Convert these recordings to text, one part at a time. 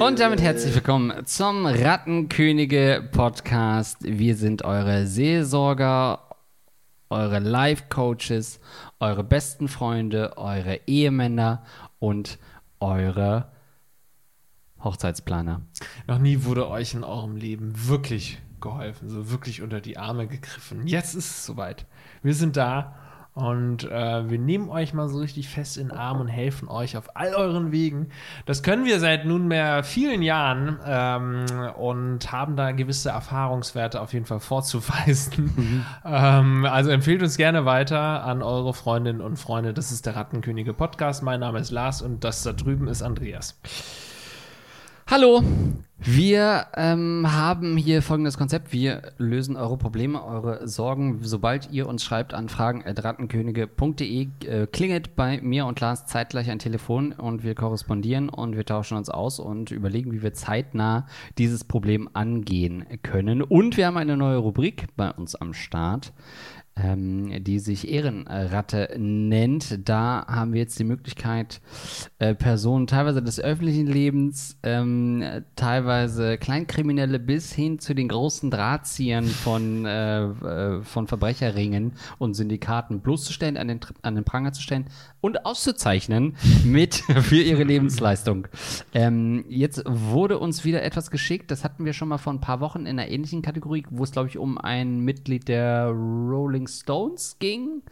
Und damit herzlich willkommen zum Rattenkönige Podcast. Wir sind eure Seelsorger, eure Life-Coaches, eure besten Freunde, eure Ehemänner und eure Hochzeitsplaner. Noch nie wurde euch in eurem Leben wirklich geholfen, so wirklich unter die Arme gegriffen. Jetzt ist es soweit. Wir sind da und äh, wir nehmen euch mal so richtig fest in den Arm und helfen euch auf all euren Wegen. Das können wir seit nunmehr vielen Jahren ähm, und haben da gewisse Erfahrungswerte auf jeden Fall vorzuweisen. Mhm. Ähm, also empfehlt uns gerne weiter an eure Freundinnen und Freunde. Das ist der Rattenkönige Podcast. Mein Name ist Lars und das da drüben ist Andreas. Hallo, wir ähm, haben hier folgendes Konzept. Wir lösen eure Probleme, eure Sorgen, sobald ihr uns schreibt an fragen.rattenkönige.de. Äh, klingelt bei mir und Lars zeitgleich ein Telefon und wir korrespondieren und wir tauschen uns aus und überlegen, wie wir zeitnah dieses Problem angehen können. Und wir haben eine neue Rubrik bei uns am Start ähm, die sich Ehrenratte nennt. Da haben wir jetzt die Möglichkeit, äh, Personen teilweise des öffentlichen Lebens, ähm, teilweise Kleinkriminelle bis hin zu den großen Drahtziehern von, äh, äh, von Verbrecherringen und Syndikaten bloßzustellen, an den, an den Pranger zu stellen und auszuzeichnen mit für ihre Lebensleistung. Ähm, jetzt wurde uns wieder etwas geschickt, das hatten wir schon mal vor ein paar Wochen in einer ähnlichen Kategorie, wo es, glaube ich, um ein Mitglied der Rolling Stones ging,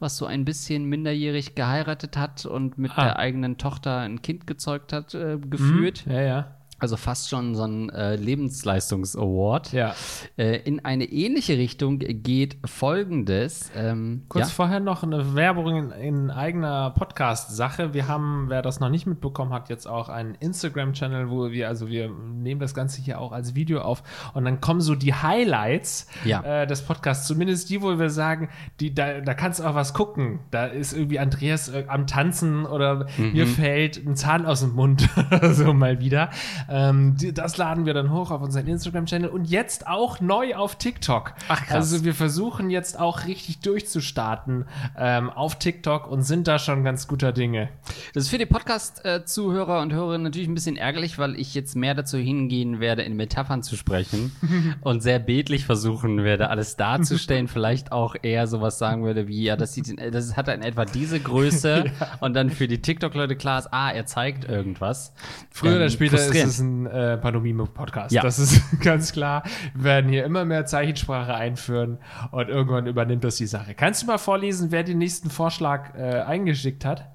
was so ein bisschen minderjährig geheiratet hat und mit ah. der eigenen Tochter ein Kind gezeugt hat, äh, geführt. Mhm. Ja, ja also fast schon so ein äh, Lebensleistungs-Award. Ja. Äh, in eine ähnliche Richtung geht folgendes. Ähm, Kurz ja? vorher noch eine Werbung in, in eigener Podcast-Sache. Wir haben, wer das noch nicht mitbekommen hat, jetzt auch einen Instagram-Channel, wo wir, also wir nehmen das Ganze hier auch als Video auf und dann kommen so die Highlights ja. äh, des Podcasts, zumindest die, wo wir sagen, die, da, da kannst du auch was gucken. Da ist irgendwie Andreas äh, am Tanzen oder mhm. mir fällt ein Zahn aus dem Mund so mal wieder. Ähm, das laden wir dann hoch auf unseren Instagram-Channel und jetzt auch neu auf TikTok. Ach, krass. Also wir versuchen jetzt auch richtig durchzustarten ähm, auf TikTok und sind da schon ganz guter Dinge. Das ist für die Podcast-Zuhörer und Hörerinnen natürlich ein bisschen ärgerlich, weil ich jetzt mehr dazu hingehen werde, in Metaphern zu sprechen und sehr bildlich versuchen werde, alles darzustellen. Vielleicht auch eher sowas sagen würde wie, ja, das, sieht, das hat in etwa diese Größe ja. und dann für die TikTok-Leute klar ist, ah, er zeigt irgendwas. Früher oder ähm, später ist es ein äh, Pantomime-Podcast. Ja. Das ist ganz klar. Wir werden hier immer mehr Zeichensprache einführen und irgendwann übernimmt das die Sache. Kannst du mal vorlesen, wer den nächsten Vorschlag äh, eingeschickt hat?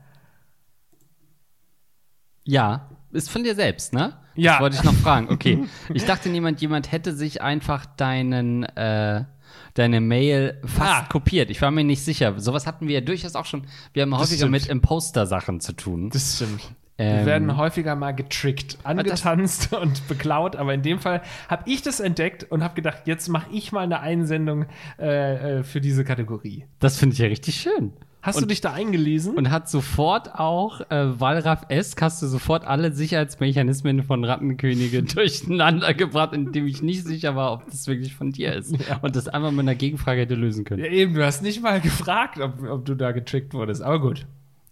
Ja, ist von dir selbst, ne? Ja. Das wollte ich noch fragen. Okay. Ich dachte, jemand, jemand hätte sich einfach deinen, äh, deine Mail fast ah. kopiert. Ich war mir nicht sicher. Sowas hatten wir ja durchaus auch schon. Wir haben häufiger mit Imposter-Sachen zu tun. Das stimmt. Ähm, Wir werden häufiger mal getrickt, angetanzt und beklaut, aber in dem Fall habe ich das entdeckt und habe gedacht, jetzt mache ich mal eine Einsendung äh, äh, für diese Kategorie. Das finde ich ja richtig schön. Hast und, du dich da eingelesen? Und hat sofort auch äh, Walraff Esk, hast du sofort alle Sicherheitsmechanismen von Rattenkönige durcheinander gebracht, indem ich nicht sicher war, ob das wirklich von dir ist. Ja. Und das einfach mit einer Gegenfrage hätte lösen können. Ja, eben, du hast nicht mal gefragt, ob, ob du da getrickt wurdest, aber gut.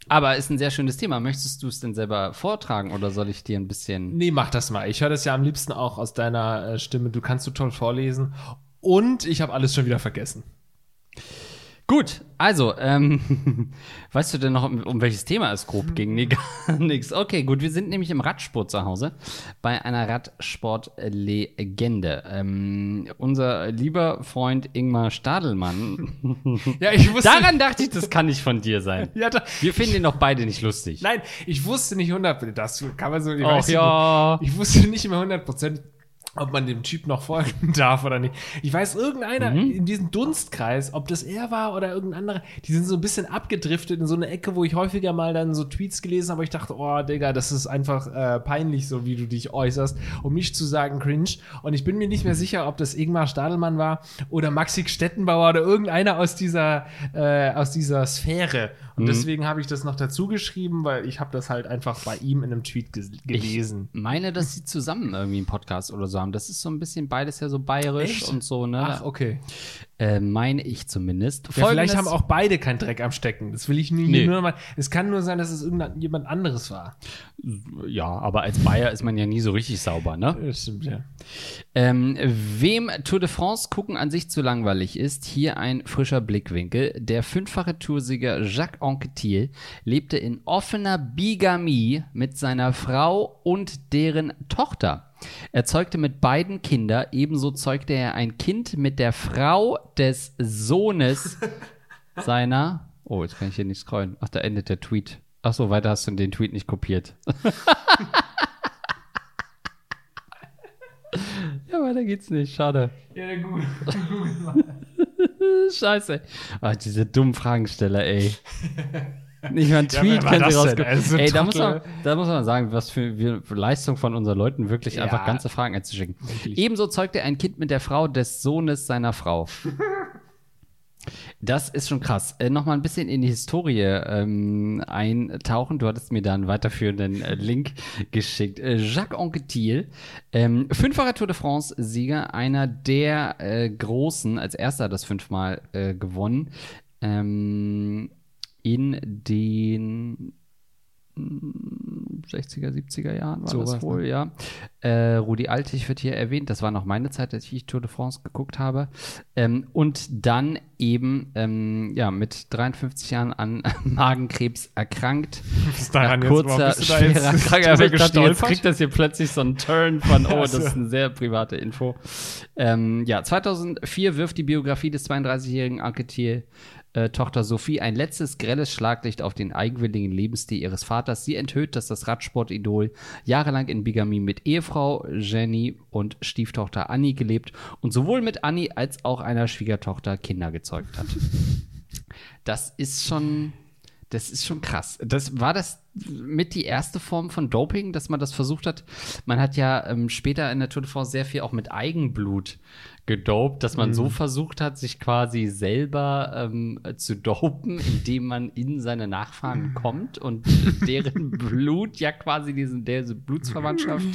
Aber ist ein sehr schönes Thema. Möchtest du es denn selber vortragen oder soll ich dir ein bisschen. Nee, mach das mal. Ich höre das ja am liebsten auch aus deiner äh, Stimme. Du kannst du toll vorlesen. Und ich habe alles schon wieder vergessen. Gut, also, ähm, weißt du denn noch, um, um, welches Thema es grob ging? Nee, gar nichts. Okay, gut, wir sind nämlich im Radsport zu Hause bei einer Radsportlegende. Ähm, unser lieber Freund Ingmar Stadelmann. ja, ich wusste. Daran dachte ich, das kann nicht von dir sein. ja, da, wir finden ihn doch beide nicht lustig. Nein, ich wusste nicht 100, das kann man so, ich, Och, ja. Nicht, ich wusste nicht mehr 100 Prozent ob man dem Typ noch folgen darf oder nicht. Ich weiß, irgendeiner mhm. in diesem Dunstkreis, ob das er war oder irgendein anderer, die sind so ein bisschen abgedriftet in so eine Ecke, wo ich häufiger mal dann so Tweets gelesen habe, ich dachte, oh, Digga, das ist einfach äh, peinlich, so wie du dich äußerst, um nicht zu sagen cringe. Und ich bin mir nicht mehr sicher, ob das Ingmar Stadelmann war oder Maxi Stettenbauer oder irgendeiner aus dieser, äh, aus dieser Sphäre. Und Mhm. deswegen habe ich das noch dazu geschrieben, weil ich habe das halt einfach bei ihm in einem Tweet ges gelesen. Ich meine, dass sie zusammen irgendwie einen Podcast oder so haben. Das ist so ein bisschen beides ja so bayerisch Echt? und so, ne? Ach, okay. Äh, meine ich zumindest. Ja, vielleicht haben auch beide keinen Dreck am Stecken. Das will ich nie, Nee. nur mal. Es kann nur sein, dass es irgendjemand anderes war. Ja, aber als Bayer ist man ja nie so richtig sauber, ne? Das stimmt, ja. Ähm, wem Tour de France gucken an sich zu langweilig ist, hier ein frischer Blickwinkel. Der fünffache Toursieger Jacques Anquetil lebte in offener Bigamie mit seiner Frau und deren Tochter. Er zeugte mit beiden Kinder, ebenso zeugte er ein Kind mit der Frau des Sohnes seiner. Oh, jetzt kann ich hier nicht scrollen. Ach, da endet der Tweet. Ach so, weiter hast du den Tweet nicht kopiert. ja, weiter geht's nicht. Schade. Ja, gut. Scheiße. Ah, diese dummen Fragensteller, ey. Nicht mal ein Ja, Tweet war können sie rauskommen. Also, ey, da muss, man, da muss man sagen, was für, für Leistung von unseren Leuten, wirklich Ja. einfach ganze Fragen einzuschicken. Wirklich. Ebenso zeugte er ein Kind mit der Frau des Sohnes seiner Frau. Das ist schon krass. Äh, Nochmal ein bisschen in die Historie ähm, eintauchen. Du hattest mir da einen weiterführenden äh, Link geschickt. Äh, Jacques Anquetil, ähm, fünffacher Tour de France-Sieger, einer der äh, Großen, als erster hat das fünfmal äh, gewonnen. Ähm, in den mm, 60er, 70er Jahren war Sowas, das wohl, ne? ja. Äh, Rudi Altig wird hier erwähnt. Das war noch meine Zeit, als ich Tour de France geguckt habe. Ähm, und dann eben ähm, ja, mit 53 Jahren an Magenkrebs erkrankt. Bis daran Nach jetzt, kurzer, bist du da schwerer jetzt Krankheit. Aber ich dachte, jetzt kriegt das hier plötzlich so einen Turn von, oh, das so. ist eine sehr private Info. Ähm, ja, 2004 wirft die Biografie des 32-jährigen Anquetil äh, Tochter Sophie ein letztes grelles Schlaglicht auf den eigenwilligen Lebensstil ihres Vaters. Sie enthüllt, dass das Radsportidol jahrelang in Bigamie mit Ehefrau Jenny und Stieftochter Annie gelebt und sowohl mit Annie als auch einer Schwiegertochter Kinder gezeugt hat. Das ist schon, das ist schon krass. Das war das mit die erste Form von Doping, dass man das versucht hat. Man hat ja ähm, später in der Tour de France sehr viel auch mit Eigenblut gedopt, dass man so versucht hat, sich quasi selber ähm, zu dopen, indem man in seine Nachfahren kommt und deren Blut ja quasi diesen, diese Blutsverwandtschaft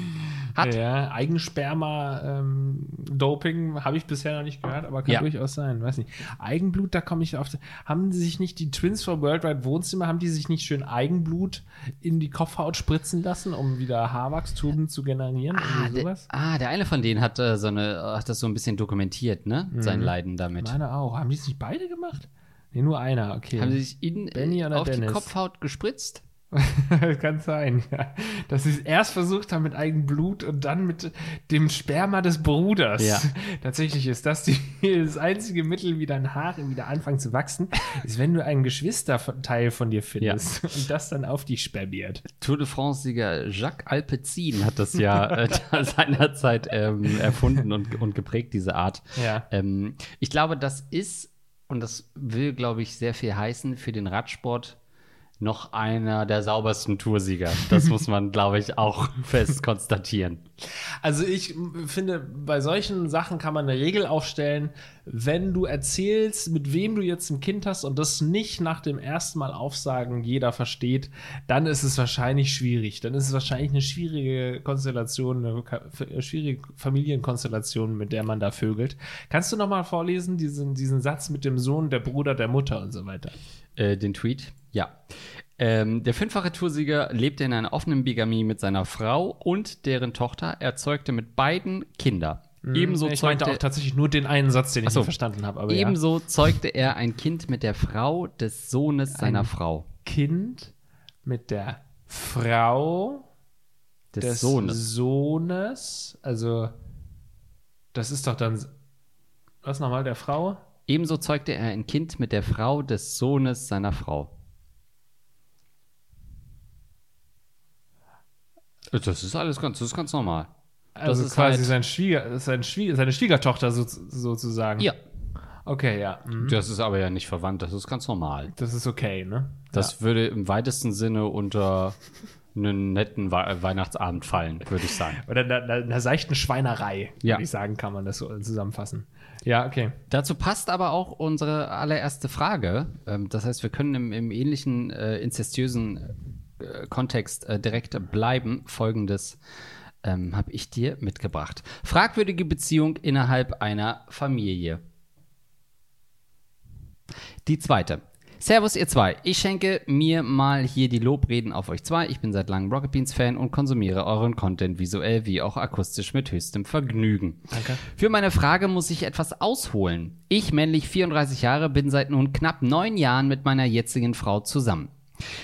hat. Ja, Eigensperma-Doping habe ich bisher noch nicht gehört, aber kann Ja. durchaus sein. Weiß nicht. Eigenblut, da komme ich auf. Haben sie sich nicht, die Twins for Worldwide Wohnzimmer, haben die sich nicht schön Eigenblut in die Kopfhaut spritzen lassen, um wieder Haarwachstum zu generieren? Ah der, sowas? ah, der eine von denen hat, äh, so eine, hat das so ein bisschen dokumentiert, ne? Sein Leiden damit. Meine auch. Haben die es nicht beide gemacht? Nee, nur einer, okay. Haben sie sich in, auf die Dennis? Kopfhaut gespritzt? Kann sein, ja. Dass sie es erst versucht haben mit Eigenblut und dann mit dem Sperma des Bruders. Ja. Tatsächlich ist das die, das einzige Mittel, wie dein Haare wieder anfangen zu wachsen, ist, wenn du einen Geschwisterteil von dir findest und das dann auf dich spermiert. Tour de France-Sieger Jacques Alpecin hat das ja äh, seinerzeit ähm, erfunden und, und geprägt, diese Art. Ja. Ähm, ich glaube, das ist, und das will, glaube ich, sehr viel heißen für den Radsport, noch einer der saubersten Toursieger. Das muss man, glaube ich, auch fest konstatieren. Also ich finde, bei solchen Sachen kann man eine Regel aufstellen, wenn du erzählst, mit wem du jetzt ein Kind hast und das nicht nach dem ersten Mal aufsagen jeder versteht, dann ist es wahrscheinlich schwierig. Dann ist es wahrscheinlich eine schwierige Konstellation, eine f- schwierige Familienkonstellation, mit der man da vögelt. Kannst du noch mal vorlesen, diesen, diesen Satz mit dem Sohn, der Bruder, der Mutter und so weiter? Äh, den Tweet? Ja. Ähm, der fünffache Toursieger lebte in einer offenen Bigamie mit seiner Frau und deren Tochter. Er zeugte mit beiden Kinder. Ebenso ich meinte zeugte auch tatsächlich nur den einen Satz, den ich so. nicht verstanden habe. Aber ja. Ebenso zeugte er ein Kind mit der Frau des Sohnes seiner Ein- Frau. Kind mit der Frau Des, des Sohnes. Sohnes. Also, das ist doch dann. Was nochmal, der Frau? Ebenso zeugte er ein Kind mit der Frau des Sohnes seiner Frau. Das ist alles ganz, das ist ganz normal. Also ist quasi halt- sein Schwieger, sein Schwieger, seine Schwiegertochter so, sozusagen. Ja. Okay, ja. mhm. Das ist aber ja nicht verwandt, das ist ganz normal. Das ist okay, ne? Das würde im weitesten Sinne unter einen netten We Weihnachtsabend fallen, würde ich sagen. Oder einer, einer, einer seichten Schweinerei, Ja. würde ich sagen, kann man das so zusammenfassen. Ja, okay. Dazu passt aber auch unsere allererste Frage. Ähm, das heißt, wir können im, im ähnlichen äh, inzestiösen äh, Kontext äh, direkt bleiben. Folgendes ähm, habe ich dir mitgebracht. Fragwürdige Beziehung innerhalb einer Familie. Die zweite. Servus, ihr zwei. Ich schenke mir mal hier die Lobreden auf euch zwei. Ich bin seit langem Rocket Beans Fan und konsumiere euren Content visuell wie auch akustisch mit höchstem Vergnügen. Danke. Für meine Frage muss ich etwas ausholen. Ich, männlich 34 Jahre, bin seit nun knapp neun Jahren mit meiner jetzigen Frau zusammen.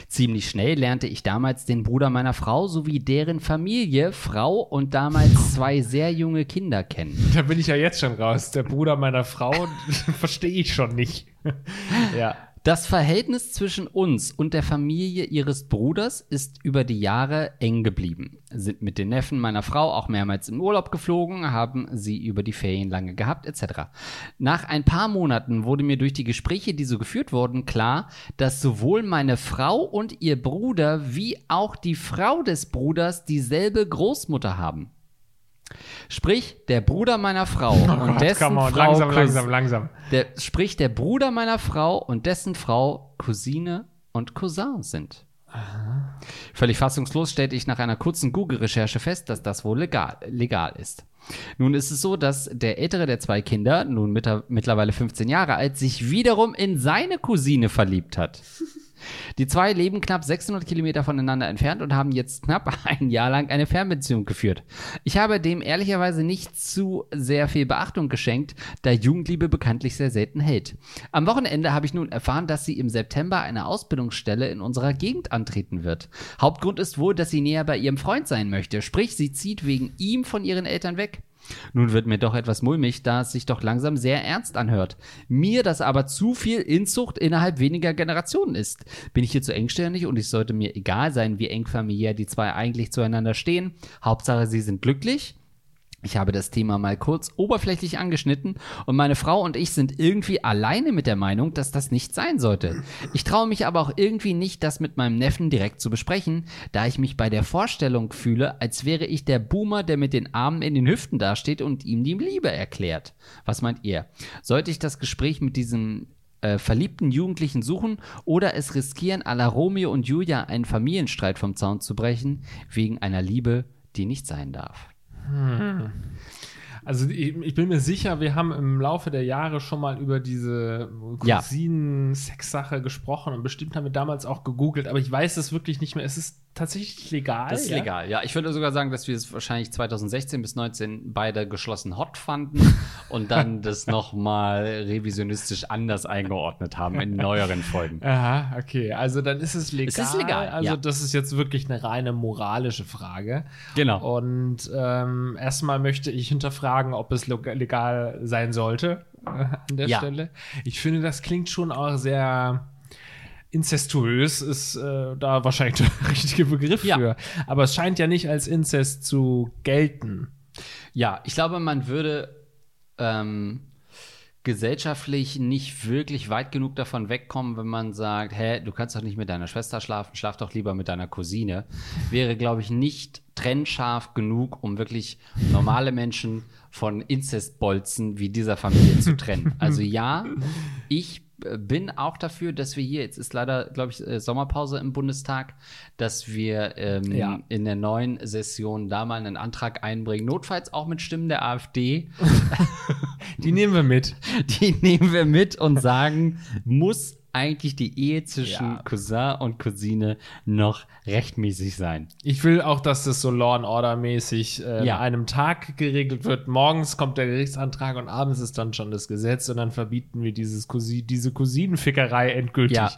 Ziemlich schnell lernte ich damals den Bruder meiner Frau sowie deren Familie, Frau und damals zwei sehr junge Kinder kennen. Da bin ich ja jetzt schon raus. Der Bruder meiner Frau verstehe ich schon nicht. ja. Das Verhältnis zwischen uns und der Familie ihres Bruders ist über die Jahre eng geblieben. Sind mit den Neffen meiner Frau auch mehrmals in Urlaub geflogen, haben sie über die Ferien lange gehabt, etc. Nach ein paar Monaten wurde mir durch die Gespräche, die so geführt wurden, klar, dass sowohl meine Frau und ihr Bruder wie auch die Frau des Bruders dieselbe Großmutter haben. Sprich, der Bruder meiner Frau und Oh Gott, dessen on. Frau Langsam, Cous- langsam, langsam. der, sprich, der Bruder meiner Frau und dessen Frau Cousine und Cousin sind. Völlig fassungslos stellte ich nach einer kurzen Google-Recherche fest, dass das wohl legal, legal ist. Nun ist es so, dass der ältere der zwei Kinder, nun mittlerweile 15 Jahre alt, sich wiederum in seine Cousine verliebt hat. Die zwei leben knapp 600 Kilometer voneinander entfernt und haben jetzt knapp ein Jahr lang eine Fernbeziehung geführt. Ich habe dem ehrlicherweise nicht zu sehr viel Beachtung geschenkt, da Jugendliebe bekanntlich sehr selten hält. Am Wochenende habe ich nun erfahren, dass sie im September eine Ausbildungsstelle in unserer Gegend antreten wird. Hauptgrund ist wohl, dass sie näher bei ihrem Freund sein möchte, sprich sie zieht wegen ihm von ihren Eltern weg. Nun wird mir doch etwas mulmig, da es sich doch langsam sehr ernst anhört. Mir das aber zu viel Inzucht innerhalb weniger Generationen ist. Bin ich hier zu engstirnig und es sollte mir egal sein, wie eng familiär die zwei eigentlich zueinander stehen. Hauptsache, sie sind glücklich. Ich habe das Thema mal kurz oberflächlich angeschnitten und meine Frau und ich sind irgendwie alleine mit der Meinung, dass das nicht sein sollte. Ich traue mich aber auch irgendwie nicht, das mit meinem Neffen direkt zu besprechen, da ich mich bei der Vorstellung fühle, als wäre ich der Boomer, der mit den Armen in den Hüften dasteht und ihm die Liebe erklärt. Was meint ihr? Sollte ich das Gespräch mit diesem äh, verliebten Jugendlichen suchen oder es riskieren, à la Romeo und Julia einen Familienstreit vom Zaun zu brechen, wegen einer Liebe, die nicht sein darf? 嗯。Also ich, ich bin mir sicher, wir haben im Laufe der Jahre schon mal über diese. Cousinen-Sex-Sache gesprochen und bestimmt haben wir damals auch gegoogelt, aber ich weiß es wirklich nicht mehr. Es ist tatsächlich legal. Das ist ja? legal, ja. Ich würde sogar sagen, dass wir es wahrscheinlich 2016 bis 19 beide geschlossen hot fanden und dann das nochmal revisionistisch anders eingeordnet haben in neueren Folgen. Aha, okay. Also dann ist es legal. Es ist legal, Also ja. das ist jetzt wirklich eine reine moralische Frage. Genau. Und ähm, erstmal möchte ich hinterfragen, ob es legal sein sollte äh, an der Ja. Stelle. Ich finde, das klingt schon auch sehr inzestuös, ist äh, da wahrscheinlich der richtige Begriff Ja. für. Aber es scheint ja nicht als Inzest zu gelten. Ja, ich glaube, man würde ähm, gesellschaftlich nicht wirklich weit genug davon wegkommen, wenn man sagt, hä, du kannst doch nicht mit deiner Schwester schlafen, schlaf doch lieber mit deiner Cousine. Wäre, glaube ich, nicht trennscharf genug, um wirklich normale Menschen von Inzestbolzen wie dieser Familie zu trennen. Also ja, ich bin auch dafür, dass wir hier, jetzt ist leider, glaube ich, äh, Sommerpause im Bundestag, dass wir ähm, Ja. in der neuen Session da mal einen Antrag einbringen, notfalls auch mit Stimmen der AfD. Die nehmen wir mit. Die nehmen wir mit und sagen, muss eigentlich die Ehe zwischen Ja. Cousin und Cousine noch rechtmäßig sein. Ich will auch, dass das so Law and Order mäßig äh, Ja. an einem Tag geregelt wird. Morgens kommt der Gerichtsantrag und abends ist dann schon das Gesetz und dann verbieten wir dieses Cousi diese Cousinenfickerei endgültig. Ja.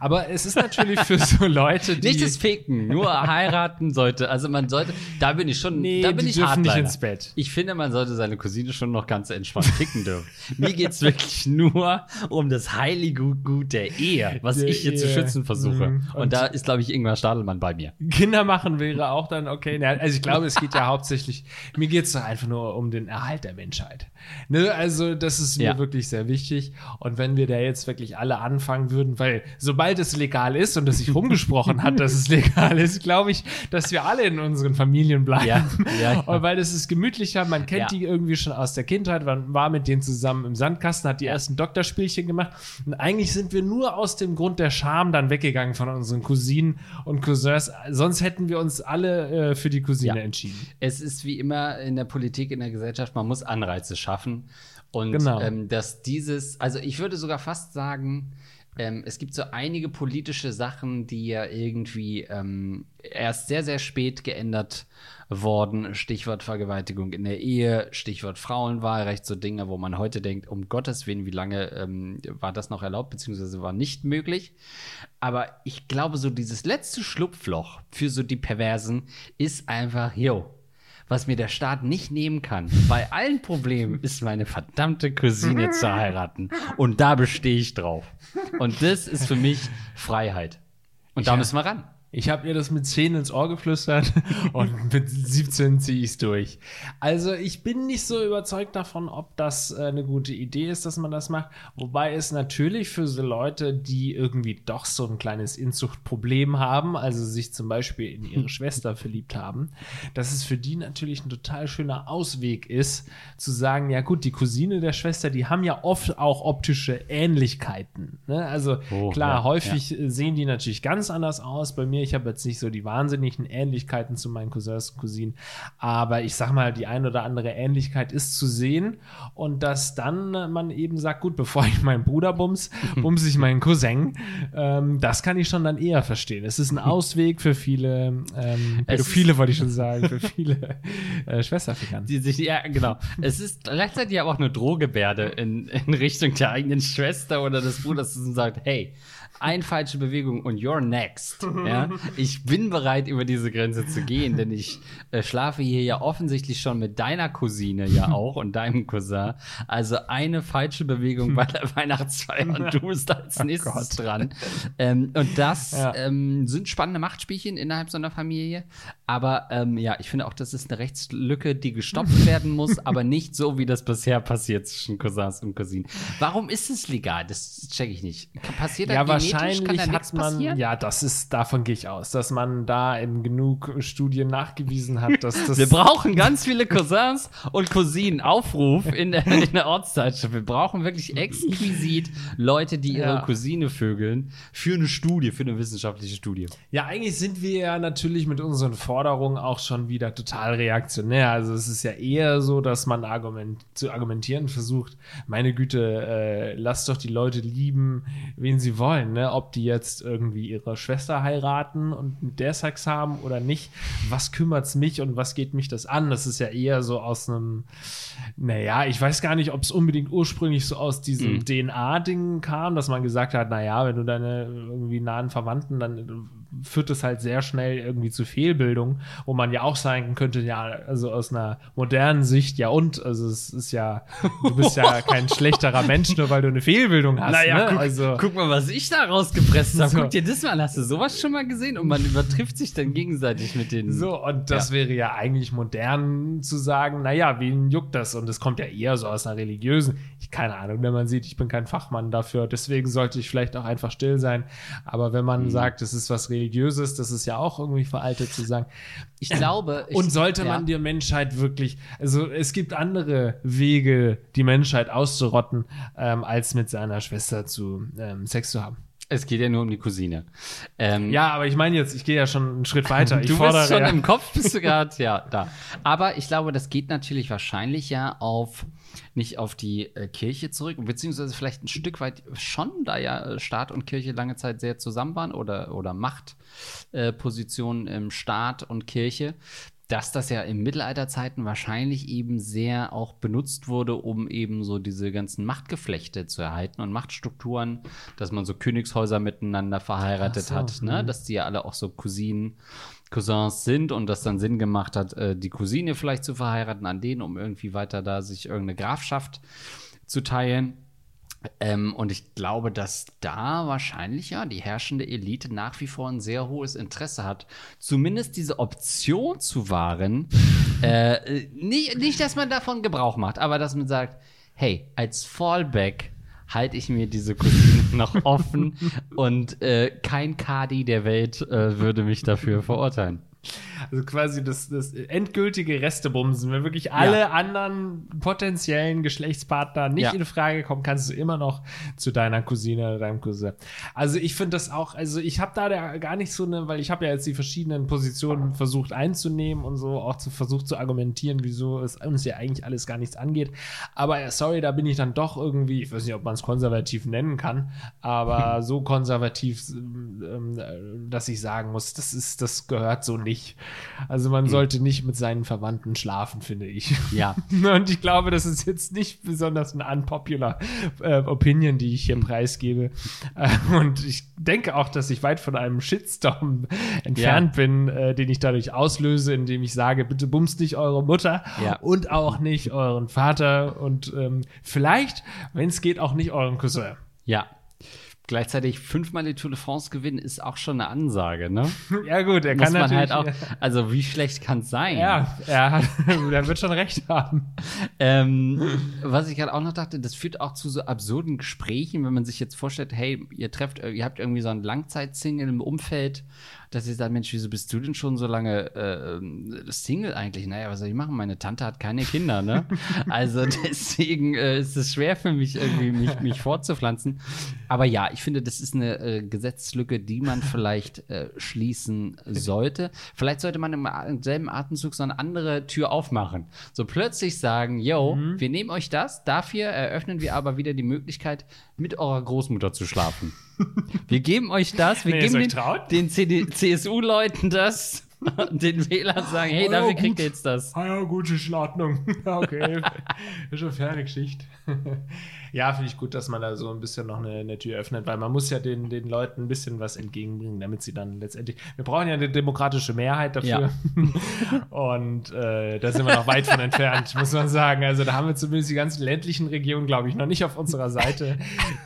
Aber es ist natürlich für so Leute, die Nicht das Ficken, nur heiraten sollte. Also man sollte, da bin ich schon, Nee, da bin die ich dürfen nicht ins Bett. Ich finde, man sollte seine Cousine schon noch ganz entspannt ficken dürfen. Mir geht's wirklich nur um das heilige Gut der Ehe, was Der ich hier zu Ehe. schützen versuche. Mhm. Und, Und- da ist, glaube ich, Ingmar Stadelmann bei mir. Kinder machen wäre auch dann okay. Also ich glaube, es geht ja hauptsächlich, mir geht es doch einfach nur um den Erhalt der Menschheit. Ne? Also das ist mir Ja. wirklich sehr wichtig. Und wenn wir da jetzt wirklich alle anfangen würden, weil sobald es legal ist und es sich rumgesprochen hat, dass es legal ist, glaube ich, dass wir alle in unseren Familien bleiben. Ja, ja. Und weil das ist gemütlicher, man kennt die irgendwie schon aus der Kindheit, man war mit denen zusammen im Sandkasten, hat die ersten Doktorspielchen gemacht. Und eigentlich sind wir nur aus dem Grund der Scham dann weggegangen von unseren Cousinen und Cousins. Sonst hätten wir uns alle äh, für die Cousine Ja. entschieden. Es ist wie immer in der Politik, in der Gesellschaft, man muss Anreize schaffen. Und Genau. ähm, dass dieses, also ich würde sogar fast sagen, ähm, es gibt so einige politische Sachen, die ja irgendwie ähm, erst sehr, sehr spät geändert worden. Stichwort Vergewaltigung in der Ehe, Stichwort Frauenwahlrecht, so Dinge, wo man heute denkt, um Gottes Willen, wie lange ähm, war das noch erlaubt, beziehungsweise war nicht möglich. Aber ich glaube, so dieses letzte Schlupfloch für so die Perversen ist einfach, yo, was mir der Staat nicht nehmen kann. Bei allen Problemen ist meine verdammte Cousine zu heiraten. Und da bestehe ich drauf. Und das ist für mich Freiheit. Und da Ja. müssen wir ran. Ich habe ihr das mit 10 ins Ohr geflüstert und mit 17 ziehe ich es durch. Also ich bin nicht so überzeugt davon, ob das äh, eine gute Idee ist, dass man das macht. Wobei es natürlich für so Leute, die irgendwie doch so ein kleines Inzuchtproblem haben, also sich zum Beispiel in ihre Schwester verliebt haben, dass es für die natürlich ein total schöner Ausweg ist, zu sagen, ja gut, die Cousine der Schwester, die haben ja oft auch optische Ähnlichkeiten. Ne? Also Oh, klar, ja, häufig äh, sehen die natürlich ganz anders aus. Bei mir, ich habe jetzt nicht so die wahnsinnigen Ähnlichkeiten zu meinen Cousins und Cousinen, aber ich sag mal, die ein oder andere Ähnlichkeit ist zu sehen und dass dann man eben sagt, gut, bevor ich meinen Bruder bums, bums ich meinen Cousin, ähm, das kann ich schon dann eher verstehen. Es ist ein Ausweg für viele, ähm, Pädophile wollte ich schon sagen, für viele äh, Schwesterafrikaner. Die sich, ja, genau. es ist gleichzeitig aber auch eine Drohgebärde in, in Richtung der eigenen Schwester oder des Bruders, dass man sagt, hey, ein falsche Bewegung und you're next. Ja? Ich bin bereit, über diese Grenze zu gehen, denn ich äh, schlafe hier ja offensichtlich schon mit deiner Cousine ja auch und deinem Cousin. Also eine falsche Bewegung bei der Weihnachtsfeier und du bist als nächstes dran. Ähm, und das Ja. ähm, sind spannende Machtspielchen innerhalb so einer Familie. Aber ähm, ja, ich finde auch, das ist eine Rechtslücke, die gestopft werden muss, aber nicht so, wie das bisher passiert zwischen Cousins und Cousinen. Warum ist es legal? Das checke ich nicht. Passiert da Ja, genetisch? Wahrscheinlich da hat man, passieren? ja, das ist, davon gehe ich aus, dass man da in genug Studien nachgewiesen hat, dass das. Wir brauchen ganz viele Cousins und Cousinen. Aufruf in der, in der Ortszeitschrift. Wir brauchen wirklich exquisit Leute, die ihre Ja. Cousine vögeln für eine Studie, für eine wissenschaftliche Studie. Ja, eigentlich sind wir ja natürlich mit unseren Forderungen auch schon wieder total reaktionär. Also es ist ja eher so, dass man argument zu argumentieren versucht, meine Güte, äh, lasst doch die Leute lieben, wen sie wollen, ne? Ob die jetzt irgendwie ihre Schwester heiraten und mit der Sex haben oder nicht, was kümmert's mich und was geht mich das an? Das ist ja eher so aus einem, naja, ich weiß gar nicht, ob es unbedingt ursprünglich so aus diesem Mhm. DNA-Ding kam, dass man gesagt hat, naja, wenn du deine irgendwie nahen Verwandten, dann führt es halt sehr schnell irgendwie zu Fehlbildung, wo man ja auch sagen könnte, ja, also aus einer modernen Sicht, ja und, also es ist ja, du bist ja kein schlechterer Mensch, nur weil du eine Fehlbildung hast, ne? guck, also guck mal, was ich da rausgepresst habe. So. Guck dir das mal. Hast du sowas schon mal gesehen? Und man übertrifft sich dann gegenseitig mit den. So, und das wäre ja eigentlich modern zu sagen, naja, wen juckt das? Und es kommt ja eher so aus einer religiösen, ich keine Ahnung, wenn man sieht, ich bin kein Fachmann dafür, deswegen sollte ich vielleicht auch einfach still sein. Aber wenn Mhm. man sagt, es ist was Religiöses, das ist ja auch irgendwie veraltet zu sagen. Ich glaube. Ich, Und sollte ja. man die Menschheit wirklich, also es gibt andere Wege, die Menschheit auszurotten, ähm, als mit seiner Schwester zu ähm, Sex zu haben. Es geht ja nur um die Cousine. Ähm, Ja, aber ich meine jetzt, ich gehe ja schon einen Schritt weiter. Ich du fordere bist schon ja, im Kopf, bist du gerade, ja, da. Aber ich glaube, das geht natürlich wahrscheinlich ja auf, nicht auf die äh, Kirche zurück, beziehungsweise vielleicht ein Stück weit schon, da ja äh, Staat und Kirche lange Zeit sehr zusammen waren oder, oder Machtpositionen im Staat und Kirche. Dass das ja in Mittelalterzeiten wahrscheinlich eben sehr auch benutzt wurde, um eben so diese ganzen Machtgeflechte zu erhalten und Machtstrukturen, dass man so Königshäuser miteinander verheiratet so, hat, ne? mhm. dass die ja alle auch so Cousinen, Cousins sind und das dann Sinn gemacht hat, äh, die Cousine vielleicht zu verheiraten an denen, um irgendwie weiter da sich irgendeine Grafschaft zu teilen. Ähm, und ich glaube, dass da wahrscheinlich ja die herrschende Elite nach wie vor ein sehr hohes Interesse hat, zumindest diese Option zu wahren. äh, nicht, nicht, dass man davon Gebrauch macht, aber dass man sagt, hey, als Fallback halte ich mir diese Cousine noch offen und äh, kein Kadi der Welt äh, würde mich dafür verurteilen. Also quasi das, das endgültige Restebumsen. Wenn wirklich alle ja. anderen potenziellen Geschlechtspartner nicht ja. in Frage kommen, kannst du immer noch zu deiner Cousine oder deinem Cousin. Also ich finde das auch, also ich habe da gar nicht so eine, weil ich habe ja jetzt die verschiedenen Positionen versucht einzunehmen und so auch zu, versucht zu argumentieren, wieso es uns ja eigentlich alles gar nichts angeht. Aber sorry, da bin ich dann doch irgendwie, ich weiß nicht, ob man es konservativ nennen kann, aber so konservativ, ähm, äh, dass ich sagen muss, das ist, das gehört so nicht. Also man hm. sollte nicht mit seinen Verwandten schlafen, finde ich. Ja. Und ich glaube, das ist jetzt nicht besonders eine unpopular äh, Opinion, die ich hier preisgebe. Äh, und ich denke auch, dass ich weit von einem Shitstorm entfernt ja. bin, äh, den ich dadurch auslöse, indem ich sage, bitte bumst nicht eure Mutter ja. und auch nicht euren Vater und ähm, vielleicht, wenn es geht, auch nicht euren Cousin. Ja, gleichzeitig fünfmal die Tour de France gewinnen, ist auch schon eine Ansage, ne? Ja, gut, er Muss kann man natürlich. halt auch, also wie schlecht kann es sein? Ja, er, er wird schon recht haben. Ähm, was ich gerade auch noch dachte, das führt auch zu so absurden Gesprächen, wenn man sich jetzt vorstellt, hey, ihr trefft, ihr habt irgendwie so einen Langzeitsingle im Umfeld dass ich sage, Mensch, wieso bist du denn schon so lange äh, Single eigentlich? Naja, was soll ich machen? Meine Tante hat keine Kinder, ne? also deswegen äh, ist es schwer für mich, irgendwie mich, mich fortzupflanzen. Aber ja, ich finde, das ist eine äh, Gesetzeslücke, die man vielleicht äh, schließen sollte. Vielleicht sollte man im selben Atemzug so eine andere Tür aufmachen. So plötzlich sagen, yo, mhm. wir nehmen euch das, dafür eröffnen wir aber wieder die Möglichkeit, mit eurer Großmutter zu schlafen. Wir geben euch das, wir geben den, den CSU-Leuten das, den Wählern sagen, hey, oh, ja, dafür kriegt ihr jetzt das. Ah ja, gute Schladnung. okay, ist schon fertig, Schicht. ja, finde ich gut, dass man da so ein bisschen noch eine, eine, Tür öffnet, weil man muss ja den, den Leuten ein bisschen was entgegenbringen, damit sie dann letztendlich. Wir brauchen ja eine demokratische Mehrheit dafür. Ja. Und äh, da sind wir noch weit von entfernt, muss man sagen. Also da haben wir zumindest die ganzen ländlichen Regionen, glaube ich, noch nicht auf unserer Seite,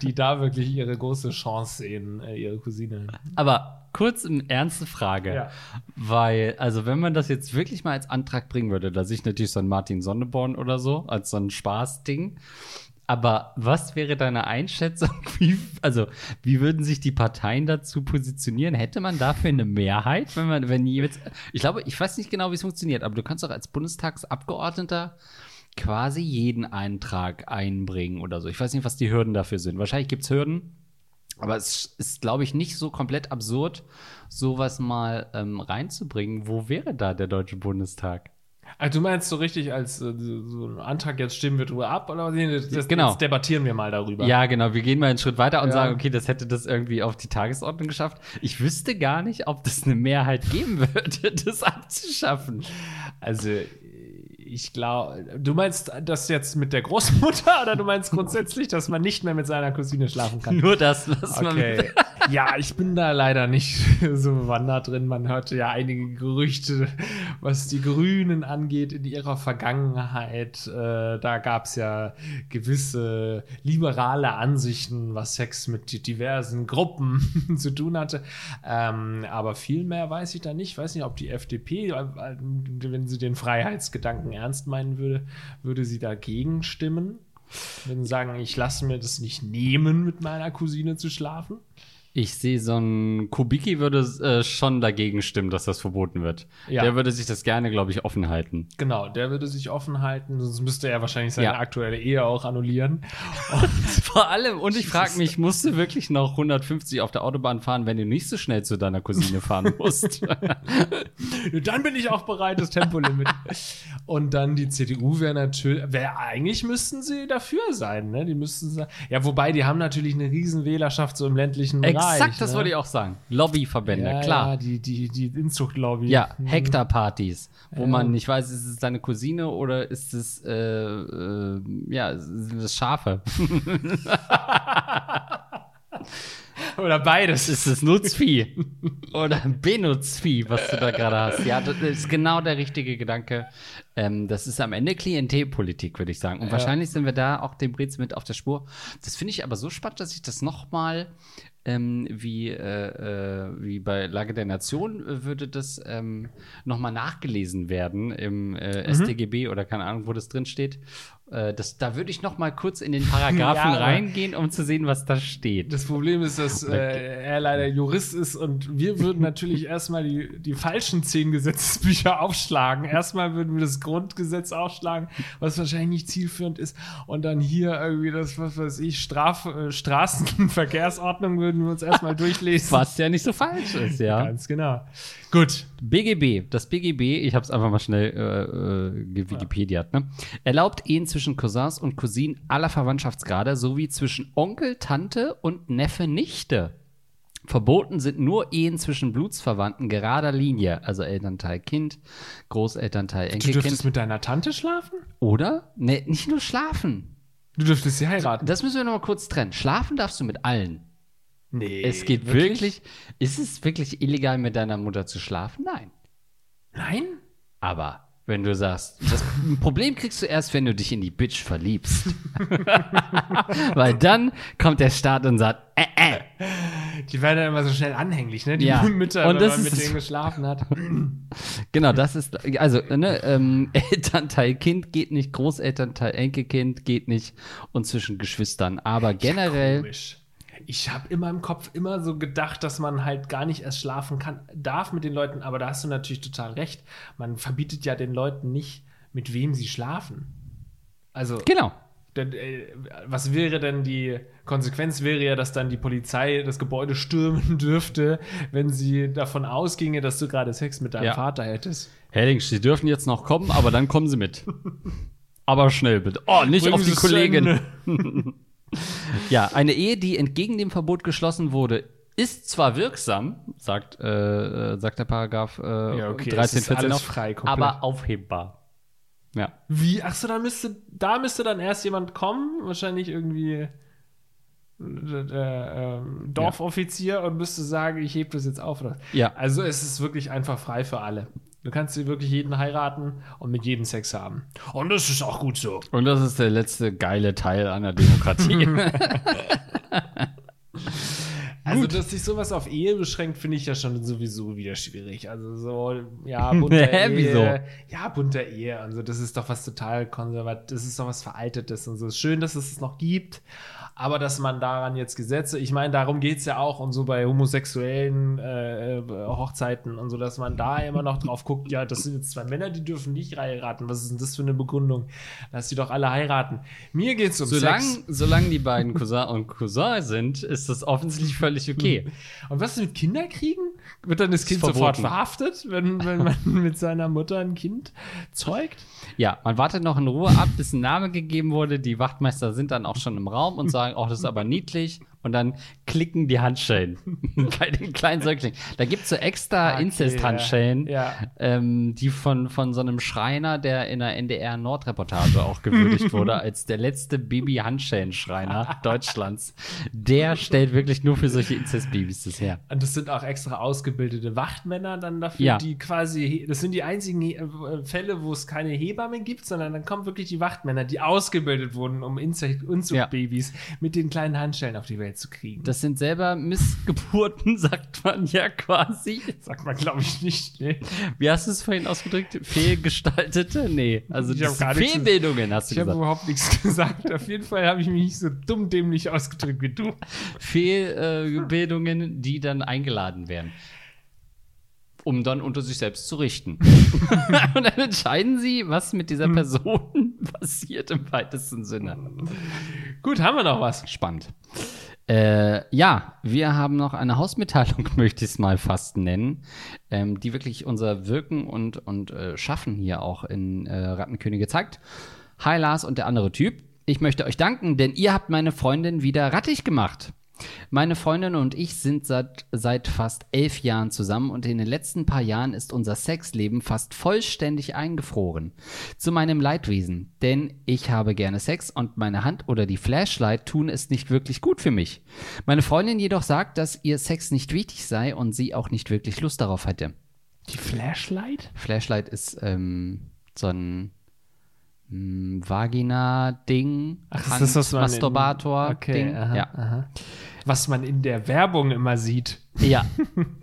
die da wirklich ihre große Chance sehen, äh, ihre Cousine. Aber kurz eine ernste Frage. Ja. Weil, also, wenn man das jetzt wirklich mal als Antrag bringen würde, da sehe ich natürlich so ein Martin Sonneborn oder so, als so ein Spaßding. Aber was wäre deine Einschätzung? Wie, also, wie würden sich die Parteien dazu positionieren? Hätte man dafür eine Mehrheit, wenn man, wenn jetzt, ich glaube, ich weiß nicht genau, wie es funktioniert, aber du kannst doch als Bundestagsabgeordneter quasi jeden Eintrag einbringen oder so. Ich weiß nicht, was die Hürden dafür sind. Wahrscheinlich gibt es Hürden. Aber es ist, glaube ich, nicht so komplett absurd, sowas mal ähm, reinzubringen. Wo wäre da der Deutsche Bundestag? Also du meinst so richtig als äh, so ein Antrag, jetzt stimmen wir drüber ab oder das, das, genau. jetzt debattieren wir mal darüber. Ja, genau. Wir gehen mal einen Schritt weiter und ja. sagen, okay, das hätte das irgendwie auf die Tagesordnung geschafft. Ich wüsste gar nicht, ob das eine Mehrheit geben würde, das abzuschaffen. Also ich glaube, du meinst das jetzt mit der Großmutter oder du meinst grundsätzlich, dass man nicht mehr mit seiner Cousine schlafen kann? Nur das, was okay. man. Ja, ich bin da leider nicht so bewandert drin. Man hörte ja einige Gerüchte, was die Grünen angeht in ihrer Vergangenheit. Äh, da gab es ja gewisse liberale Ansichten, was Sex mit diversen Gruppen zu tun hatte. Ähm, aber viel mehr weiß ich da nicht. Ich weiß nicht, ob die FDP, äh, wenn sie den Freiheitsgedanken ernst meinen würde, würde sie dagegen stimmen. Würden sagen, ich lasse mir das nicht nehmen, mit meiner Cousine zu schlafen. Ich sehe so ein Kubicki würde äh, schon dagegen stimmen, dass das verboten wird. Ja. Der würde sich das gerne, glaube ich, offen halten. Genau, der würde sich offen halten, sonst müsste er wahrscheinlich seine ja. aktuelle Ehe auch annullieren. Und vor allem, und ich frage mich, musst du wirklich noch 150 auf der Autobahn fahren, wenn du nicht so schnell zu deiner Cousine fahren musst? dann bin ich auch bereit, das Tempolimit. Und dann die CDU wäre natürlich, wär, eigentlich müssten sie dafür sein, ne? Die müssten ja, wobei die haben natürlich eine riesen Wählerschaft so im ländlichen Bereich. Exakt, das ne? wollte ich auch sagen. Lobbyverbände, ja, klar. Ja, die, die, die Inzuchtlobby. Ja, mhm. Hektarpartys, wo ähm. man nicht weiß, ist es deine Cousine oder ist es, äh, äh, ja, sind es Schafe? Oder beides. Ist es Nutzvieh oder Benutzvieh, was du da gerade hast? Ja, das ist genau der richtige Gedanke. Ähm, das ist am Ende Klientelpolitik, würde ich sagen. Und Ja. wahrscheinlich sind wir da auch dem Brez mit auf der Spur. Das finde ich aber so spannend, dass ich das noch mal ähm, wie, äh, äh, wie bei Lage der Nation äh, würde das ähm, noch mal nachgelesen werden im äh, StGB oder keine Ahnung, wo das drin steht. Äh, das, da würde ich noch mal kurz in den Paragraphen Ja, reingehen, um zu sehen, was da steht. Das Problem ist, dass äh, er leider Jurist ist und wir würden natürlich erstmal die, die falschen zehn Gesetzesbücher aufschlagen. Erstmal würden wir das Grundgesetz aufschlagen, was wahrscheinlich nicht zielführend ist. Und dann hier irgendwie das, was weiß ich, Straf, äh, Straßenverkehrsordnung würden wir uns erstmal durchlesen. Was ja nicht so falsch ist, ja. Ganz genau. Gut. BGB, das BGB, ich habe es einfach mal schnell äh, äh, gewikipediat, ne? erlaubt Ehen zwischen Cousins und Cousinen aller Verwandtschaftsgrade sowie zwischen Onkel, Tante und Neffe, Nichte. Verboten sind nur Ehen zwischen Blutsverwandten gerader Linie, also Elternteil Kind, Großelternteil Du Enkelkind. dürftest mit deiner Tante schlafen? Oder? Ne, nicht nur schlafen. Du dürftest sie heiraten. Das müssen wir noch mal kurz trennen. Schlafen darfst du mit allen. Nee. Es geht wirklich? Ist es wirklich illegal, mit deiner Mutter zu schlafen? Nein. Nein? Aber wenn du sagst, das Problem kriegst du erst, wenn du dich in die Bitch verliebst. Weil dann kommt der Staat und sagt, äh, äh. Die werden ja immer so schnell anhänglich, ne? Die Ja. Mütter, Und wenn man mit denen geschlafen hat. Genau, das ist, also, ne, ähm, Elternteil Kind geht nicht, Großelternteil Enkelkind geht nicht und zwischen Geschwistern. Aber generell, Komisch. Ich habe immer im Kopf immer so gedacht, dass man halt gar nicht erst schlafen kann, darf mit den Leuten, aber da hast du natürlich total recht. Man verbietet ja den Leuten nicht, mit wem sie schlafen. Also, genau. äh, was wäre denn die Konsequenz? Wäre ja, dass dann die Polizei das Gebäude stürmen dürfte, wenn sie davon ausginge, dass du gerade Sex mit deinem Ja. Vater hättest. Herrling, Sie dürfen jetzt noch kommen, aber dann kommen Sie mit. Aber schnell bitte. Oh, nicht Bringen auf die Sie Ja, eine Ehe, die entgegen dem Verbot geschlossen wurde, ist zwar wirksam, sagt, äh, sagt der Paragraph äh, Ja, okay, 13, es ist 14 alles noch, frei, aber aufhebbar. Ja. Wie? Achso, da müsste, da müsste dann erst jemand kommen, wahrscheinlich irgendwie äh, äh, ähm, Dorfoffizier und müsste sagen, ich hebe das jetzt auf. Oder? Ja. Also es ist wirklich einfach frei für alle. Du kannst wirklich jeden heiraten und mit jedem Sex haben. Und das ist auch gut so. Und das ist der letzte geile Teil einer Demokratie. Also, dass sich sowas auf Ehe beschränkt, finde ich ja schon sowieso wieder schwierig. Also so, ja, bunter Hä, Ehe. wieso? Ja, bunter Ehe und so, das ist doch was total konservativ, das ist doch was Veraltetes und so. Ist schön, dass es es noch gibt, aber dass man daran jetzt Gesetze, ich meine, darum geht es ja auch und so bei homosexuellen äh, äh, Hochzeiten und so, dass man da immer noch drauf guckt, ja, das sind jetzt zwei Männer, die dürfen nicht heiraten. Was ist denn das für eine Begründung? Lass die doch alle heiraten. Mir geht es um solange, Sex. solange die beiden Cousin und Cousin sind, ist das offensichtlich völlig okay. Und was ist mit Kinderkriegen? Wird dann das Kind verboten. sofort verhaftet, wenn, wenn man mit seiner Mutter ein Kind zeugt? Ja, man wartet noch in Ruhe ab, bis ein Name gegeben wurde. Die Wachtmeister sind dann auch schon im Raum und sagen, oh, das ist aber niedlich. Und dann klicken die Handschellen bei den kleinen Säuglingen. Da gibt es so extra Okay, Inzest-Handschellen, ja. ähm, die von, von so einem Schreiner, der in der NDR-Nordreportage auch gewürdigt wurde, als der letzte Baby-Handschellen-Schreiner Deutschlands. Der stellt wirklich nur für solche Inzest-Babys das her. Und das sind auch extra ausgebildete Wachtmänner dann dafür, Ja. die quasi, das sind die einzigen äh, Fälle, wo es keine Hebammen gibt, sondern dann kommen wirklich die Wachtmänner, die ausgebildet wurden, um Inzucht- Unzuchtbabys mit den kleinen Handschellen auf die Welt zu kriegen. Das sind selber Missgeburten, sagt man ja quasi. sagt man, glaube ich, nicht. Ne? Wie hast du es vorhin ausgedrückt? Fehlgestaltete? Nee. Also Ich das Fehlbildungen, hast du Ich habe gesagt. überhaupt nichts gesagt. Auf jeden Fall habe ich mich nicht so dumm dämlich ausgedrückt wie du. Fehlbildungen, die dann eingeladen werden. Um dann unter sich selbst zu richten. Und dann entscheiden sie, was mit Hm. dieser Person passiert im weitesten Sinne. Gut, haben wir noch was? Spannend. Äh, ja, wir haben noch eine Hausmitteilung, möchte ich es mal fast nennen, ähm, die wirklich unser Wirken und, und äh, Schaffen hier auch in äh, Rattenkönige zeigt. Hi Lars und der andere Typ. Ich möchte euch danken, denn ihr habt meine Freundin wieder rattig gemacht. Meine Freundin und ich sind seit, seit fast elf Jahren zusammen und in den letzten paar Jahren ist unser Sexleben fast vollständig eingefroren. Zu meinem Leidwesen, denn ich habe gerne Sex und meine Hand oder die Flashlight tun es nicht wirklich gut für mich. Meine Freundin jedoch sagt, dass ihr Sex nicht wichtig sei und sie auch nicht wirklich Lust darauf hätte. Die Flashlight? Flashlight ist ähm, so ein Vagina-Ding, Ach, ist das, was man in- Masturbator-Ding. Okay, ja. Was man in der Werbung immer sieht. ja,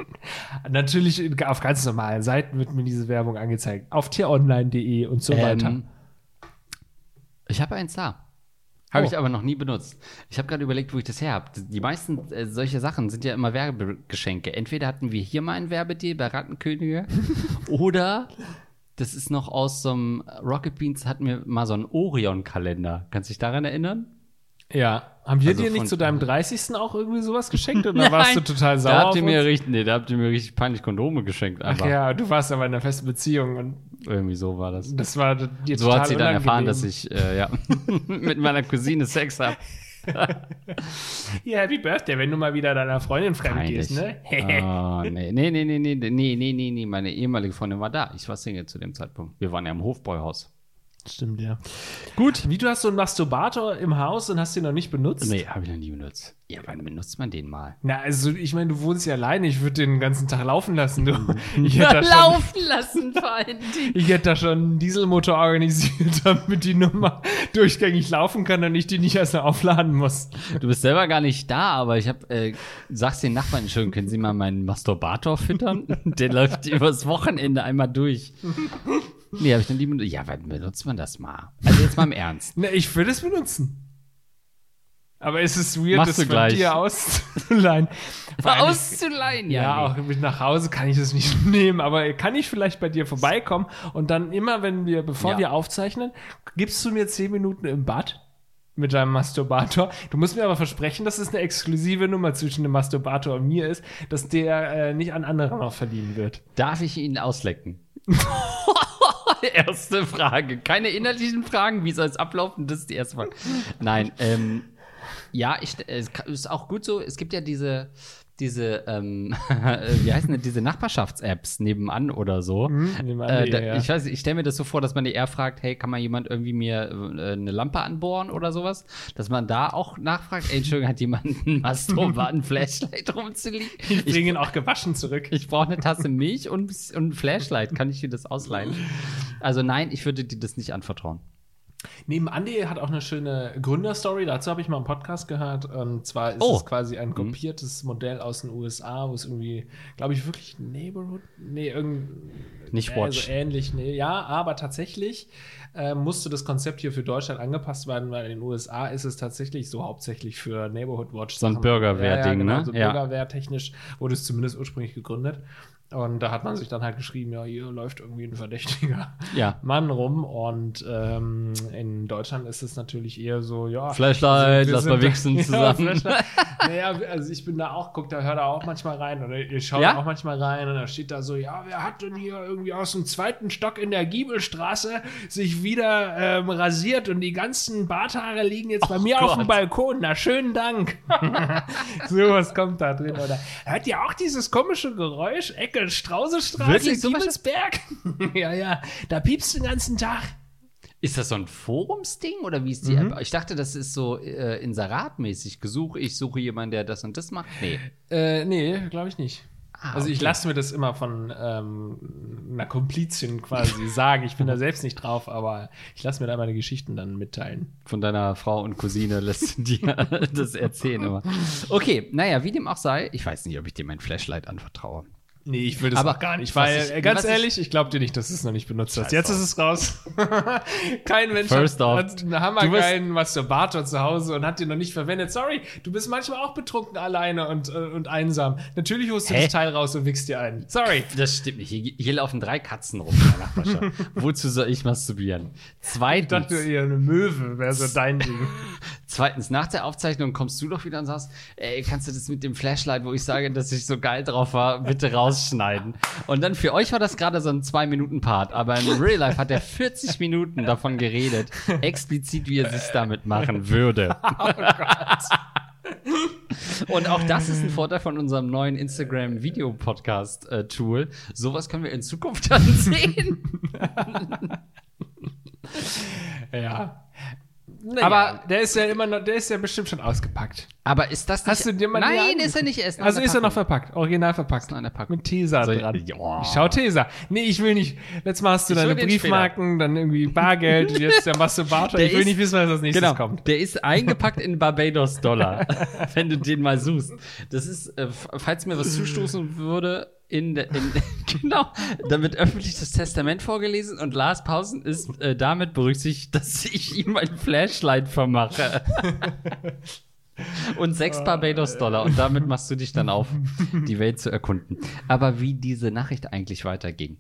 Natürlich auf ganz normalen Seiten wird mir diese Werbung angezeigt. Auf tieronline.de und so weiter. Ähm, ich habe eins da. Habe Oh. ich aber noch nie benutzt. Ich habe gerade überlegt, wo ich das her habe. Die meisten äh, solche Sachen sind ja immer Werbegeschenke. Entweder hatten wir hier mal ein Werbedeal bei Rattenkönige oder das ist noch aus so einem Rocket Beans hatten wir mal so einen Orion-Kalender. Kannst du dich daran erinnern? Ja. Haben wir Also dir nicht zu deinem 30. auch irgendwie sowas geschenkt? Oder warst du total sauer? Da habt ihr mir richtig, nee, da habt ihr mir richtig peinlich Kondome geschenkt. Ach Einfach. ja, du warst aber in einer festen Beziehung und Irgendwie so war das. das war dir So hat sie dann erfahren, dass ich äh, ja, mit meiner Cousine Sex habe. Ja, Happy Birthday, wenn du mal wieder deiner Freundin fremd Peinlich. gehst, ne? oh, nee, nee, nee, nee, nee, nee, nee, nee, nee, meine ehemalige Freundin war da. Ich war Single zu dem Zeitpunkt. Wir waren ja im Hofbräuhaus. Stimmt, ja. Gut, wie du hast so einen Masturbator im Haus und hast den noch nicht benutzt? Nee, habe ich noch nie benutzt. Ja, wann benutzt man den mal? Na, also ich meine, du wohnst ja alleine, ich würde den ganzen Tag laufen lassen, du. Ich hätte da schon, Laufen lassen, vor allen Dingen. ich hätte da schon einen Dieselmotor organisiert, damit die Nummer durchgängig laufen kann und ich die nicht erst aufladen muss. Du bist selber gar nicht da, aber ich habe, äh, sag's den Nachbarn schon, können Sie mal meinen Masturbator füttern? Der läuft übers Wochenende einmal durch. Nee, habe ich noch nie benutzt. Ja, wann benutzt man das mal? Also jetzt mal im Ernst. Na, ich würde es benutzen. Aber es ist weird, Machst das von gleich. dir auszuleihen. Auszuleihen, Ja, ja. auch mit nach Hause kann ich das nicht nehmen, aber kann ich vielleicht bei dir vorbeikommen und dann immer, wenn wir, bevor Ja. wir aufzeichnen, gibst du mir zehn Minuten im Bad mit deinem Masturbator. Du musst mir aber versprechen, dass es eine exklusive Nummer zwischen dem Masturbator und mir ist, dass der äh, nicht an andere noch verliehen wird. Darf ich ihn auslecken? erste Frage. Keine inhaltlichen Fragen. Wie soll es ablaufen? Das ist die erste Frage. Nein, ähm, ja, ich, es ka- ist auch gut so. Es gibt ja diese, diese, ähm, wie heißen denn diese Nachbarschafts-Apps nebenan oder so. nebenan, Äh, da, ja. Ich weiß, nicht, ich stelle mir das so vor, dass man eher fragt, hey, kann mal jemand irgendwie mir äh, eine Lampe anbohren oder sowas? Dass man da auch nachfragt, ey, Entschuldigung, hat jemand ein Flashlight rumzuliegen? Ich bringe ihn auch gewaschen zurück. Ich brauche eine Tasse Milch und, und ein Flashlight. Kann ich dir das ausleihen? Also nein, ich würde dir das nicht anvertrauen. Neben Andy hat auch eine schöne Gründerstory. Dazu habe ich mal einen Podcast gehört. Und zwar ist Oh. es quasi ein kopiertes Modell aus den USA, wo es irgendwie, glaube ich, wirklich Neighborhood, nee, irgend Nicht äh, Watch. So ähnlich, nee, ja, aber tatsächlich äh, musste das Konzept hier für Deutschland angepasst werden, weil in den USA ist es tatsächlich so hauptsächlich für Neighborhood Watch. So ein. Bürgerwehr-Ding, ja, ja, genau, ne? So Ja. Bürgerwehrtechnisch wurde es zumindest ursprünglich gegründet. Und da hat man sich dann halt geschrieben, ja, hier läuft irgendwie ein verdächtiger Ja. Mann rum. Und ähm, in Deutschland ist es natürlich eher so, ja. Flashlight, wir lass mal wichsen Ja, zusammen. Flashlight. naja, also ich bin da auch, guck, da hört er auch manchmal rein. Oder ich schaue Ja? auch manchmal rein und da steht da so, ja, wer hat denn hier irgendwie aus dem zweiten Stock in der Giebelstraße sich wieder ähm, rasiert und die ganzen Barthaare liegen jetzt bei mir auf dem Gott. Balkon. Na, schönen Dank. so was kommt da drin. Oder hört ihr auch dieses komische Geräusch? Ecke Strausestraße, Giebelsberg? ja, ja, da piepst den ganzen Tag. Ist das so ein Forumsding oder wie ist die Mhm. App? Ich dachte, das ist so äh, inseratmäßig. Gesuch, ich suche jemanden, der das und das macht. Nee. Äh, nee, glaube ich nicht. Ah, also ich okay. lasse mir das immer von ähm, einer Komplizin quasi sagen. Ich bin da selbst nicht drauf, aber ich lasse mir da meine Geschichten dann mitteilen. Von deiner Frau und Cousine lässt du dir das erzählen immer. Okay, naja, wie dem auch sei, ich weiß nicht, ob ich dir mein Flashlight anvertraue. Nee, ich will das Aber auch gar nicht, weil, ich- äh, ganz was ich- ehrlich, ich glaube dir nicht, dass du es noch nicht benutzt hast. Jetzt ist es raus. Kein Mensch First hat, hat einen hammergeilen Masturbator zu Hause und hat den noch nicht verwendet. Sorry, du bist manchmal auch betrunken alleine und, äh, und einsam. Natürlich holst du Hä? das Teil raus und wickst dir ein. Sorry. Das stimmt nicht. Hier, hier laufen drei Katzen rum in der Nachbarschaft. Wozu soll ich masturbieren? Ich Zweitens, dachte eher, eine Möwe wäre so dein Ding. zweitens, nach der Aufzeichnung kommst du doch wieder und sagst, ey, kannst du das mit dem Flashlight, wo ich sage, dass ich so geil drauf war, bitte rausschneiden. Und dann für euch war das gerade so ein Zwei-Minuten-Part, aber in Real Life hat er 40 Minuten davon geredet, explizit, wie er sich damit machen würde. Und auch das ist ein Vorteil von unserem neuen Instagram-Video-Podcast-Tool. Sowas können wir in Zukunft dann sehen. Ja. Naja. Aber der ist ja immer noch, der ist ja bestimmt schon ausgepackt. Aber ist das nicht. Hast du dir mal Nein, ist er nicht. Er ist noch Also ist er noch verpackt, original verpackt. noch in der Packung. Mit Tesa ich- dran. Ja. Ich schau Tesa. Nee, ich will nicht. Letztes Mal hast du Ich deine Briefmarken, dann irgendwie Bargeld, und jetzt der machst du Barter. Der Ich will ist- nicht wissen, was als nächstes Genau, kommt. der ist eingepackt in Barbados-Dollar, wenn du den mal suchst. Das ist, äh, falls mir was zustoßen würde, in, in genau, da wird öffentlich das Testament vorgelesen und Lars Pausen ist äh, damit berücksichtigt, dass ich ihm ein Flashlight vermache. Und sechs Barbados-Dollar. Und damit machst du dich dann auf, die Welt zu erkunden. Aber wie diese Nachricht eigentlich weiterging.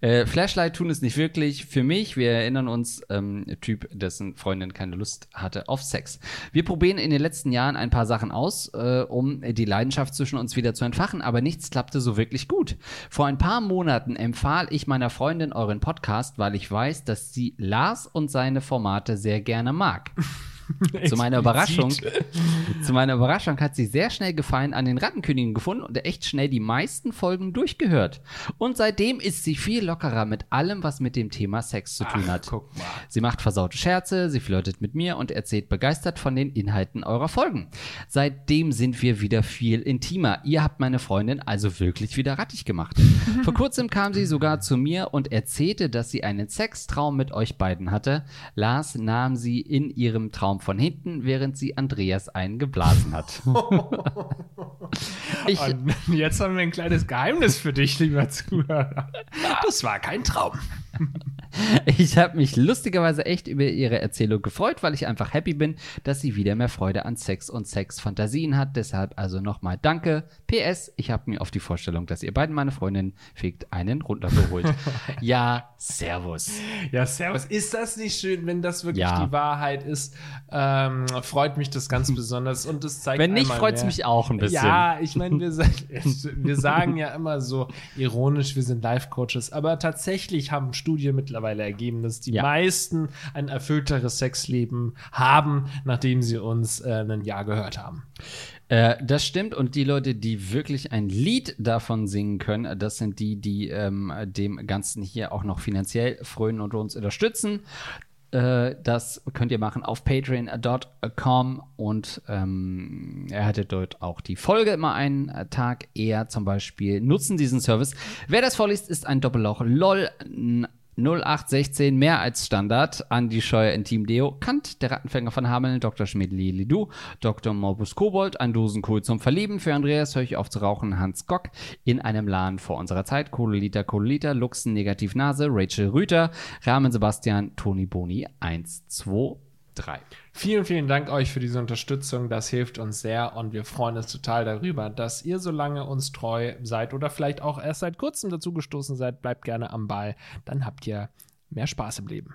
Äh, Flashlight tun es nicht wirklich für mich. Wir erinnern uns, ähm, Typ, dessen Freundin keine Lust hatte auf Sex. Wir probieren in den letzten Jahren ein paar Sachen aus, äh, um die Leidenschaft zwischen uns wieder zu entfachen, aber nichts klappte so wirklich gut. Vor ein paar Monaten empfahl ich meiner Freundin euren Podcast, weil ich weiß, dass sie Lars und seine Formate sehr gerne mag. Zu meiner Überraschung, zu meiner Überraschung hat sie sehr schnell Gefallen an den Rattenkönigen gefunden und echt schnell die meisten Folgen durchgehört. Und seitdem ist sie viel lockerer mit allem, was mit dem Thema Sex zu tun hat. guck mal. Sie macht versaute Scherze, sie flirtet mit mir und erzählt begeistert von den Inhalten eurer Folgen. Seitdem sind wir wieder viel intimer. Ihr habt meine Freundin also wirklich wieder rattig gemacht. Vor kurzem kam sie sogar zu mir und erzählte, dass sie einen Sextraum mit euch beiden hatte. Lars nahm sie in ihrem Traum von hinten, während sie Andreas einen geblasen hat. ich, jetzt haben wir ein kleines Geheimnis für dich, lieber Zuhörer. Das war kein Traum. Ich habe mich lustigerweise echt über ihre Erzählung gefreut, weil ich einfach happy bin, dass sie wieder mehr Freude an Sex und Sexfantasien hat. Deshalb also nochmal danke. PS, ich habe mir auf die Vorstellung, dass ihr beiden meine Freundin fickt, einen runtergeholt. ja, Servus. Ja, servus. Ist das nicht schön, wenn das wirklich Ja. die Wahrheit ist? Ähm, freut mich das ganz besonders und es zeigt Wenn nicht, freut's mehr- mich auch ein bisschen. Ja, ich meine, wir, wir sagen ja immer so ironisch, wir sind Life-Coaches, aber tatsächlich haben Studien mittlerweile ergeben, dass die Ja. meisten ein erfüllteres Sexleben haben, nachdem sie uns äh, ein Jahr gehört haben. Äh, das stimmt. Und die Leute, die wirklich ein Lied davon singen können, das sind die, die ähm, dem Ganzen hier auch noch finanziell frönen und uns unterstützen. Äh, das könnt ihr machen auf patreon.com und ähm, er dort auch die Folge immer einen äh, Tag eher zum Beispiel nutzen diesen Service. Wer das vorliest, ist ein Doppellauch LOL 0816 mehr als Standard an die Scheuer Intim Deo, Kant, der Rattenfänger von Hameln, Dr. Schmidt Lidu, Dr. Morbus Kobold, ein Dosenkohl zum Verlieben, für Andreas höre ich auf zu rauchen, Hans Gock, in einem Laden vor unserer Zeit, Kohleliter, Kohleliter, Luxen, Negativnase, Rachel Rüter, Rahmen Sebastian, Toni Boni, 1, 2, 3. Vielen, vielen Dank euch für diese Unterstützung. Das hilft uns sehr und wir freuen uns total darüber, dass ihr so lange uns treu seid oder vielleicht auch erst seit kurzem dazugestoßen seid. Bleibt gerne am Ball. Dann habt ihr mehr Spaß im Leben.